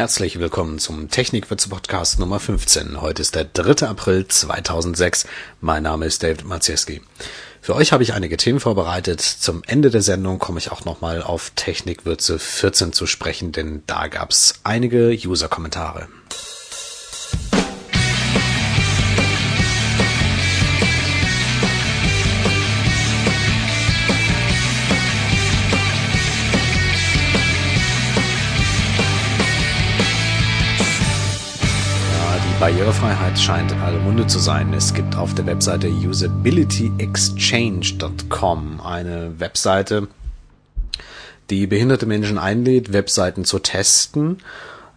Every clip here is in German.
Herzlich willkommen zum Technikwitze Podcast Nummer 15. Heute ist der 3. April 2006. Mein Name ist David Maciejski. Für euch habe ich einige Themen vorbereitet. Zum Ende der Sendung komme ich auch nochmal auf Technikwürze 14 zu sprechen, denn da gab es einige User-Kommentare. Barrierefreiheit scheint alle Munde zu sein. Es gibt auf der Webseite usabilityexchange.com eine Webseite, die behinderte Menschen einlädt, Webseiten zu testen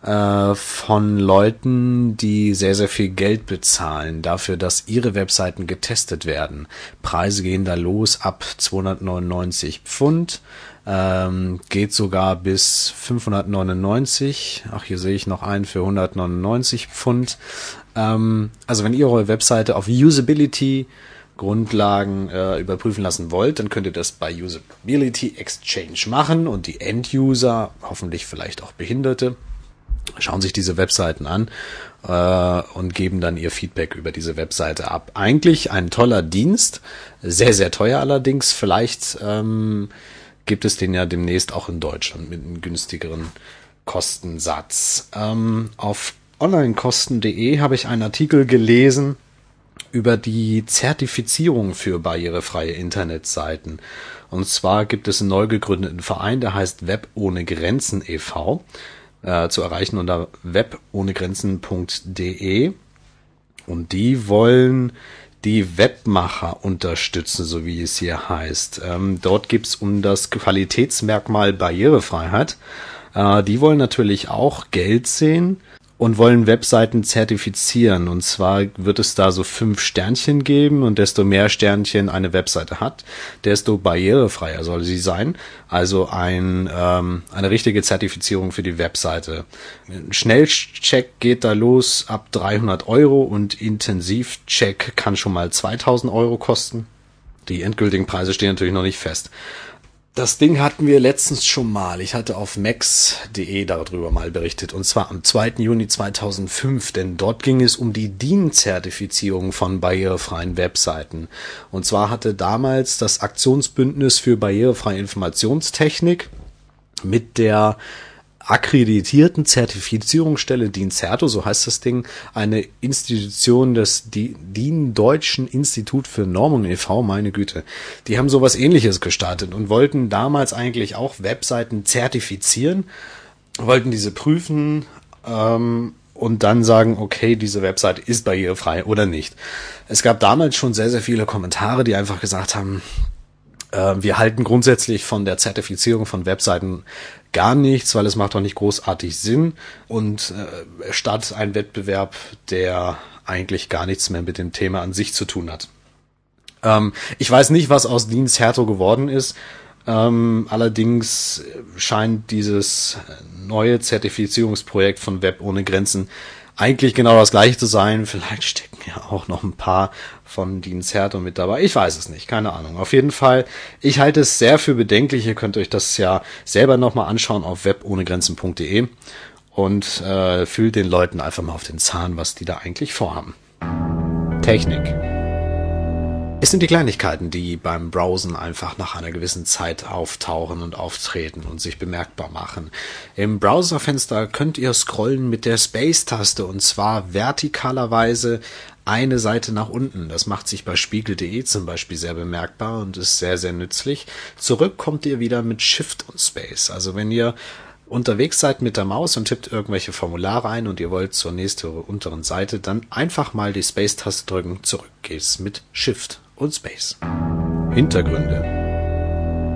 äh, von Leuten, die sehr, sehr viel Geld bezahlen dafür, dass ihre Webseiten getestet werden. Preise gehen da los ab 299 Pfund ähm, geht sogar bis 599. Ach, hier sehe ich noch einen für 199 Pfund. Ähm, also wenn ihr eure Webseite auf Usability Grundlagen äh, überprüfen lassen wollt, dann könnt ihr das bei Usability Exchange machen und die End-User, hoffentlich vielleicht auch Behinderte, schauen sich diese Webseiten an äh, und geben dann ihr Feedback über diese Webseite ab. Eigentlich ein toller Dienst, sehr, sehr teuer allerdings. Vielleicht ähm, gibt es den ja demnächst auch in Deutschland mit einem günstigeren Kostensatz. Ähm, auf onlinekosten.de habe ich einen Artikel gelesen über die Zertifizierung für barrierefreie Internetseiten. Und zwar gibt es einen neu gegründeten Verein, der heißt Web ohne Grenzen e.V. Äh, zu erreichen unter webohnegrenzen.de. Und die wollen die Webmacher unterstützen, so wie es hier heißt. Ähm, dort geht's um das Qualitätsmerkmal Barrierefreiheit. Äh, die wollen natürlich auch Geld sehen und wollen Webseiten zertifizieren. Und zwar wird es da so fünf Sternchen geben und desto mehr Sternchen eine Webseite hat, desto barrierefreier soll sie sein. Also ein, ähm, eine richtige Zertifizierung für die Webseite. Ein Schnellcheck geht da los ab 300 Euro und Intensivcheck kann schon mal 2000 Euro kosten. Die endgültigen Preise stehen natürlich noch nicht fest. Das Ding hatten wir letztens schon mal. Ich hatte auf max.de darüber mal berichtet. Und zwar am 2. Juni 2005. Denn dort ging es um die DIN-Zertifizierung von barrierefreien Webseiten. Und zwar hatte damals das Aktionsbündnis für barrierefreie Informationstechnik mit der akkreditierten Zertifizierungsstelle DIN-Certo, so heißt das Ding, eine Institution des DIN Deutschen Institut für Normung e.V., meine Güte. Die haben sowas ähnliches gestartet und wollten damals eigentlich auch Webseiten zertifizieren, wollten diese prüfen ähm, und dann sagen, okay, diese Website ist barrierefrei oder nicht. Es gab damals schon sehr, sehr viele Kommentare, die einfach gesagt haben, wir halten grundsätzlich von der Zertifizierung von Webseiten gar nichts, weil es macht doch nicht großartig Sinn und äh, startet ein Wettbewerb, der eigentlich gar nichts mehr mit dem Thema an sich zu tun hat. Ähm, ich weiß nicht, was aus Dienst Herto geworden ist. Ähm, allerdings scheint dieses neue Zertifizierungsprojekt von Web ohne Grenzen eigentlich genau das gleiche zu sein. Vielleicht stecken ja auch noch ein paar von Dienzerto mit dabei. Ich weiß es nicht, keine Ahnung. Auf jeden Fall, ich halte es sehr für bedenklich. Ihr könnt euch das ja selber nochmal anschauen auf webohnegrenzen.de und äh, fühlt den Leuten einfach mal auf den Zahn, was die da eigentlich vorhaben. Technik. Es sind die Kleinigkeiten, die beim Browsen einfach nach einer gewissen Zeit auftauchen und auftreten und sich bemerkbar machen. Im Browserfenster könnt ihr scrollen mit der Space-Taste und zwar vertikalerweise eine Seite nach unten. Das macht sich bei spiegel.de zum Beispiel sehr bemerkbar und ist sehr, sehr nützlich. Zurück kommt ihr wieder mit Shift und Space. Also wenn ihr unterwegs seid mit der Maus und tippt irgendwelche Formulare ein und ihr wollt zur nächsten unteren Seite, dann einfach mal die Space-Taste drücken, zurück geht's mit Shift und Space. Hintergründe.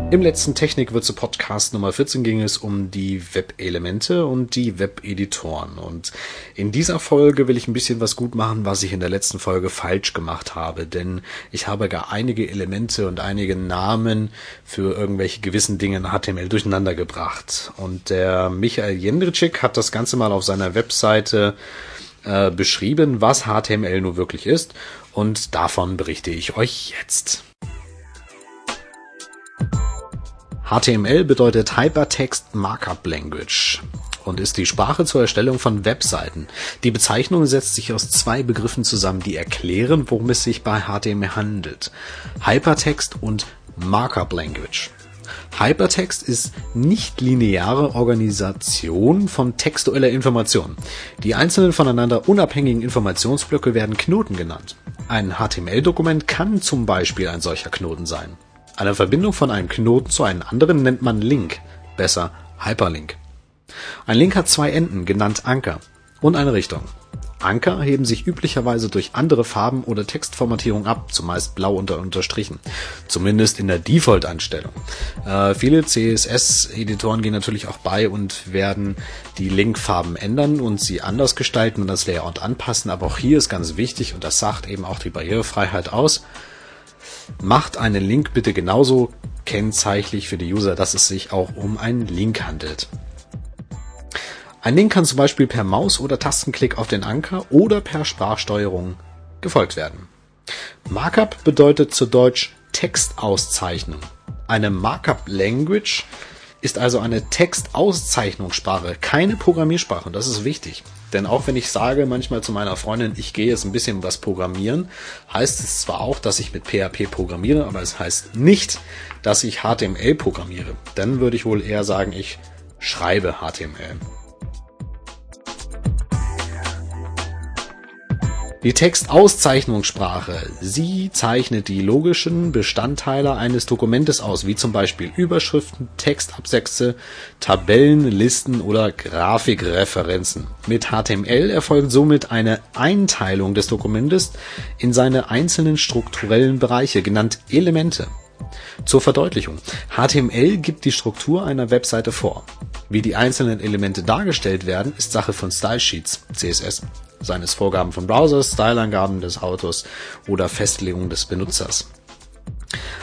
Im letzten Technikwürze Podcast Nummer 14 ging es um die Web-Elemente und die Web-Editoren. Und in dieser Folge will ich ein bisschen was gut machen, was ich in der letzten Folge falsch gemacht habe. Denn ich habe gar einige Elemente und einige Namen für irgendwelche gewissen Dinge in HTML durcheinander gebracht. Und der Michael Jendritschik hat das Ganze mal auf seiner Webseite äh, beschrieben, was HTML nur wirklich ist und davon berichte ich euch jetzt. HTML bedeutet Hypertext Markup Language. und ist die Sprache zur Erstellung von Webseiten. Die Bezeichnung setzt sich aus zwei Begriffen zusammen, die erklären, worum es sich bei HTML handelt. Hypertext und Markup Language. Hypertext ist nicht lineare Organisation von textueller Information. Die einzelnen voneinander unabhängigen Informationsblöcke werden Knoten genannt. Ein HTML-Dokument kann zum Beispiel ein solcher Knoten sein. Eine Verbindung von einem Knoten zu einem anderen nennt man Link, besser Hyperlink. Ein Link hat zwei Enden, genannt Anker, und eine Richtung. Anker heben sich üblicherweise durch andere Farben oder Textformatierung ab, zumeist blau unter unterstrichen. Zumindest in der Default-Einstellung. Äh, viele CSS-Editoren gehen natürlich auch bei und werden die Linkfarben ändern und sie anders gestalten und das Layout anpassen. Aber auch hier ist ganz wichtig, und das sagt eben auch die Barrierefreiheit aus, macht einen Link bitte genauso kennzeichnlich für die User, dass es sich auch um einen Link handelt. Ein Link kann zum Beispiel per Maus- oder Tastenklick auf den Anker oder per Sprachsteuerung gefolgt werden. Markup bedeutet zu Deutsch Textauszeichnung. Eine Markup Language ist also eine Textauszeichnungssprache, keine Programmiersprache. Und das ist wichtig. Denn auch wenn ich sage manchmal zu meiner Freundin, ich gehe jetzt ein bisschen was programmieren, heißt es zwar auch, dass ich mit PHP programmiere, aber es heißt nicht, dass ich HTML programmiere. Dann würde ich wohl eher sagen, ich schreibe HTML. Die Textauszeichnungssprache. Sie zeichnet die logischen Bestandteile eines Dokumentes aus, wie zum Beispiel Überschriften, Textabsätze, Tabellen, Listen oder Grafikreferenzen. Mit HTML erfolgt somit eine Einteilung des Dokumentes in seine einzelnen strukturellen Bereiche, genannt Elemente. Zur Verdeutlichung. HTML gibt die Struktur einer Webseite vor. Wie die einzelnen Elemente dargestellt werden, ist Sache von Stylesheets, CSS seien es Vorgaben von Browsers, Styleangaben des Autors oder Festlegungen des Benutzers.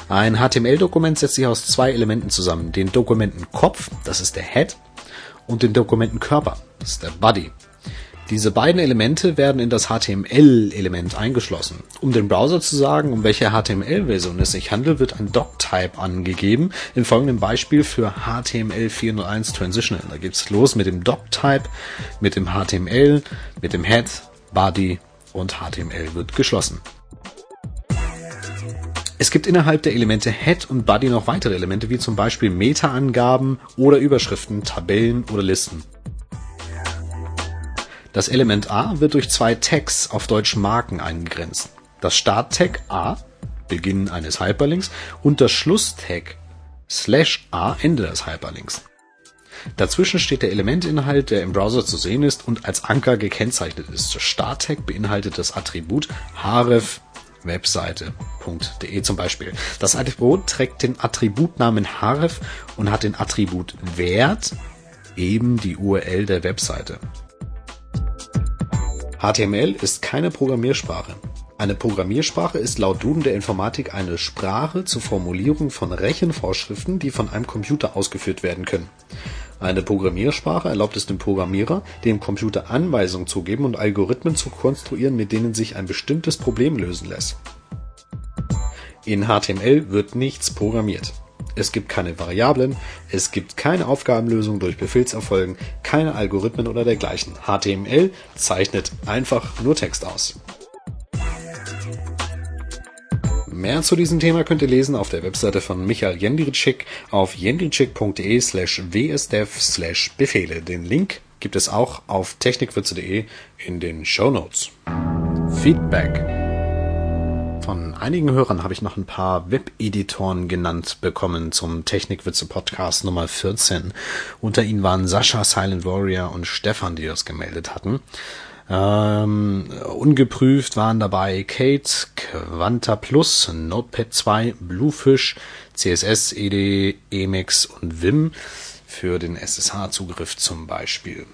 Ein HTML-Dokument setzt sich aus zwei Elementen zusammen, den Dokumentenkopf, das ist der Head, und den Dokumentenkörper, das ist der Body. Diese beiden Elemente werden in das HTML-Element eingeschlossen. Um den Browser zu sagen, um welche HTML-Version es sich handelt, wird ein Doc-Type angegeben. In folgendem Beispiel für HTML 401 Transitional. Da geht's los mit dem Doc-Type, mit dem HTML, mit dem Head, Body und HTML wird geschlossen. Es gibt innerhalb der Elemente Head und Body noch weitere Elemente, wie zum Beispiel Meta-Angaben oder Überschriften, Tabellen oder Listen. Das Element A wird durch zwei Tags auf Deutsch Marken eingegrenzt. Das Starttag A, Beginn eines Hyperlinks, und das Schlusstag slash A, Ende des Hyperlinks. Dazwischen steht der Elementinhalt, der im Browser zu sehen ist und als Anker gekennzeichnet ist. Starttag beinhaltet das Attribut href Webseite.de zum Beispiel. Das Attribut trägt den Attributnamen href und hat den Attribut Wert, eben die URL der Webseite. HTML ist keine Programmiersprache. Eine Programmiersprache ist laut Duden der Informatik eine Sprache zur Formulierung von Rechenvorschriften, die von einem Computer ausgeführt werden können. Eine Programmiersprache erlaubt es dem Programmierer, dem Computer Anweisungen zu geben und Algorithmen zu konstruieren, mit denen sich ein bestimmtes Problem lösen lässt. In HTML wird nichts programmiert es gibt keine Variablen, es gibt keine Aufgabenlösung durch Befehlserfolgen, keine Algorithmen oder dergleichen. HTML zeichnet einfach nur Text aus. Mehr zu diesem Thema könnt ihr lesen auf der Webseite von Michael Jendritschik auf jendritschik.de slash wsdev slash Befehle. Den Link gibt es auch auf technikwürze.de in den Show Notes. Feedback von einigen Hörern habe ich noch ein paar Webeditoren genannt bekommen zum Technikwitze Podcast Nummer 14. Unter ihnen waren Sascha Silent Warrior und Stefan, die das gemeldet hatten. Ähm, ungeprüft waren dabei Kate, Quanta Plus, Notepad 2, Bluefish, CSS, ED, Emacs und Vim für den SSH-Zugriff zum Beispiel.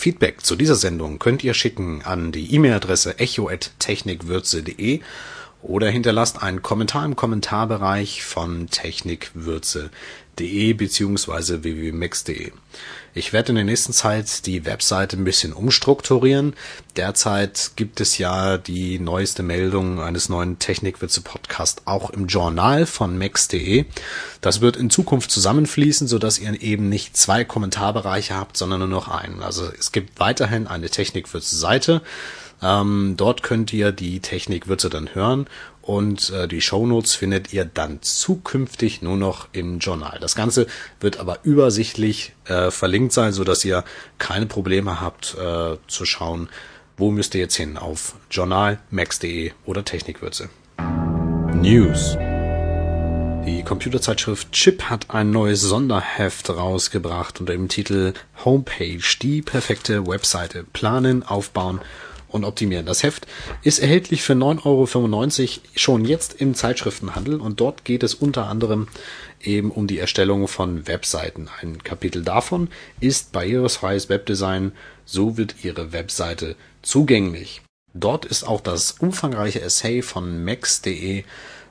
Feedback zu dieser Sendung könnt ihr schicken an die E-Mail-Adresse echo@technikwürze.de oder hinterlasst einen Kommentar im Kommentarbereich von technikwürze.de bzw. www.max.de. Ich werde in der nächsten Zeit die Webseite ein bisschen umstrukturieren. Derzeit gibt es ja die neueste Meldung eines neuen Technikwürze Podcast auch im Journal von max.de. Das wird in Zukunft zusammenfließen, sodass ihr eben nicht zwei Kommentarbereiche habt, sondern nur noch einen. Also es gibt weiterhin eine Technikwürze Seite. Ähm, dort könnt ihr die Technikwürze dann hören und äh, die Shownotes findet ihr dann zukünftig nur noch im Journal. Das Ganze wird aber übersichtlich äh, verlinkt sein, so ihr keine Probleme habt äh, zu schauen, wo müsst ihr jetzt hin auf Journal, max.de oder Technikwürze. News. Die Computerzeitschrift Chip hat ein neues Sonderheft rausgebracht unter dem Titel Homepage, die perfekte Webseite planen, aufbauen und optimieren. Das Heft ist erhältlich für 9,95 Euro schon jetzt im Zeitschriftenhandel und dort geht es unter anderem eben um die Erstellung von Webseiten. Ein Kapitel davon ist barrierefreies Webdesign. So wird Ihre Webseite zugänglich. Dort ist auch das umfangreiche Essay von max.de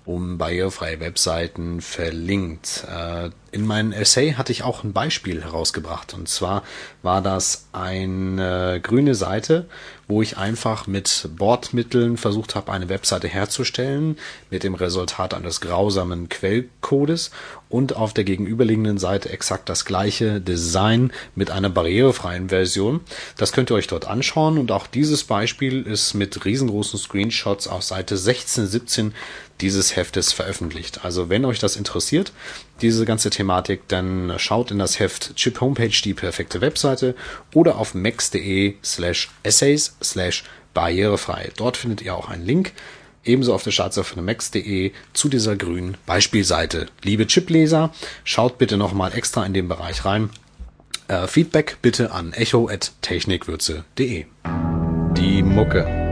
um barrierefreie Webseiten verlinkt. In meinem Essay hatte ich auch ein Beispiel herausgebracht. Und zwar war das eine grüne Seite, wo ich einfach mit Bordmitteln versucht habe, eine Webseite herzustellen, mit dem Resultat eines grausamen Quellcodes und auf der gegenüberliegenden Seite exakt das gleiche Design mit einer barrierefreien Version. Das könnt ihr euch dort anschauen und auch dieses Beispiel ist mit riesengroßen Screenshots auf Seite 16, 17 dieses Heftes veröffentlicht. Also wenn euch das interessiert, diese ganze Thematik, dann schaut in das Heft Chip Homepage die perfekte Webseite oder auf max.de slash essays slash barrierefrei. Dort findet ihr auch einen Link, ebenso auf der Startseite von max.de zu dieser grünen Beispielseite. Liebe Chipleser, schaut bitte nochmal extra in den Bereich rein. Äh, Feedback bitte an echo.technikwürze.de. Die Mucke.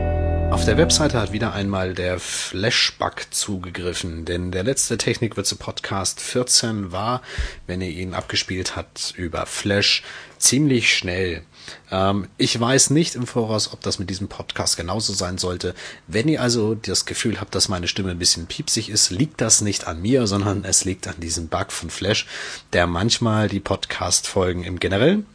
Auf der Webseite hat wieder einmal der Flashbug zugegriffen, denn der letzte Technikwürze Podcast 14 war, wenn ihr ihn abgespielt habt, über Flash ziemlich schnell. Ähm, ich weiß nicht im Voraus, ob das mit diesem Podcast genauso sein sollte. Wenn ihr also das Gefühl habt, dass meine Stimme ein bisschen piepsig ist, liegt das nicht an mir, sondern es liegt an diesem Bug von Flash, der manchmal die Podcast-Folgen im Generellen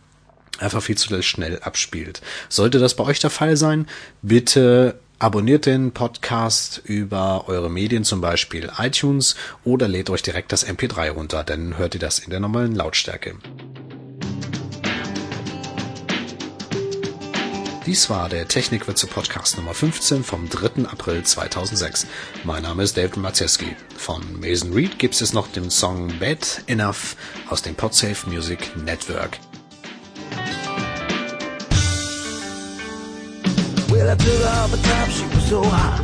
einfach viel zu schnell abspielt. Sollte das bei euch der Fall sein, bitte abonniert den Podcast über eure Medien, zum Beispiel iTunes, oder lädt euch direkt das MP3 runter, dann hört ihr das in der normalen Lautstärke. Dies war der Technikwürze Podcast Nummer 15 vom 3. April 2006. Mein Name ist David Mazeski. Von Mason Reed gibt es noch den Song Bad Enough aus dem Podsafe Music Network. Well, I took off the top, she was so hot.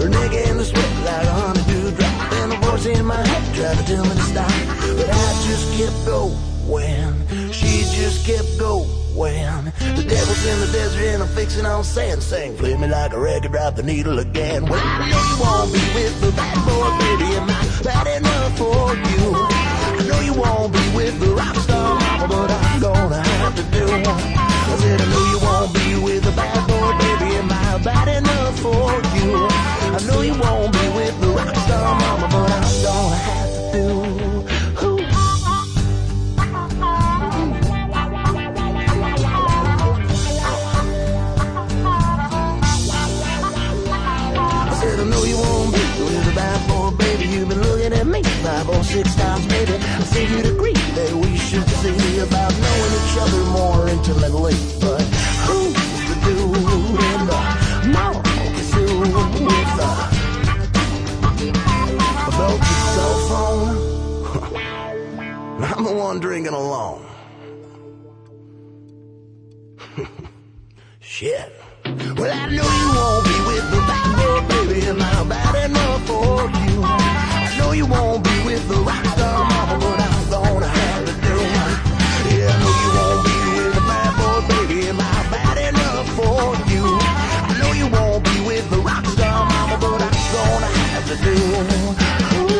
Her neck and the sweat like a honeydew drop. And a voice in my head tried to tell me to stop. But I just kept going. She just kept going. The devil's in the desert and I'm fixing on sand. Sing, play me like a record, drop the needle again. I know you won't be with the bad boy, baby. Am I bad enough for you? I know you won't be with the rock star mama, but I'm gonna have to do. I said, I know you won't be with a bad boy, baby. Am I bad enough for you? I know you won't be with the mama, but I don't have six times baby. I see you agree that we should see about each other more intimately, but who's the dude in the now through with about your cell phone. I'm the one drinking alone. Shit. Well, I know you won't be with the bad boy, baby. Am I bad enough for you? I know you won't do. Ooh.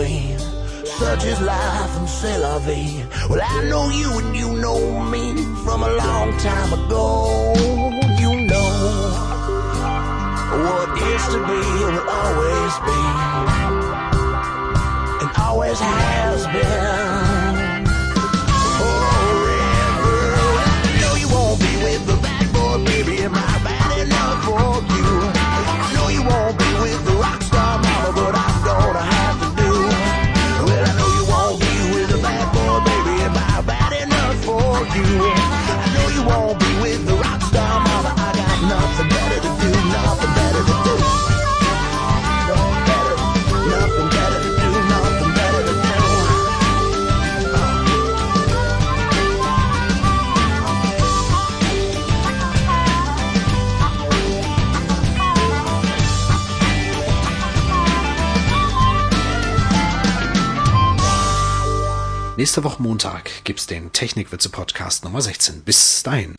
me. Such is life and c'est la vie. Well, I know you and you know me from a long time ago. You know what is to be will always be and always has been. Nächste Woche Montag gibt's den Technikwitze Podcast Nummer 16. Bis dahin.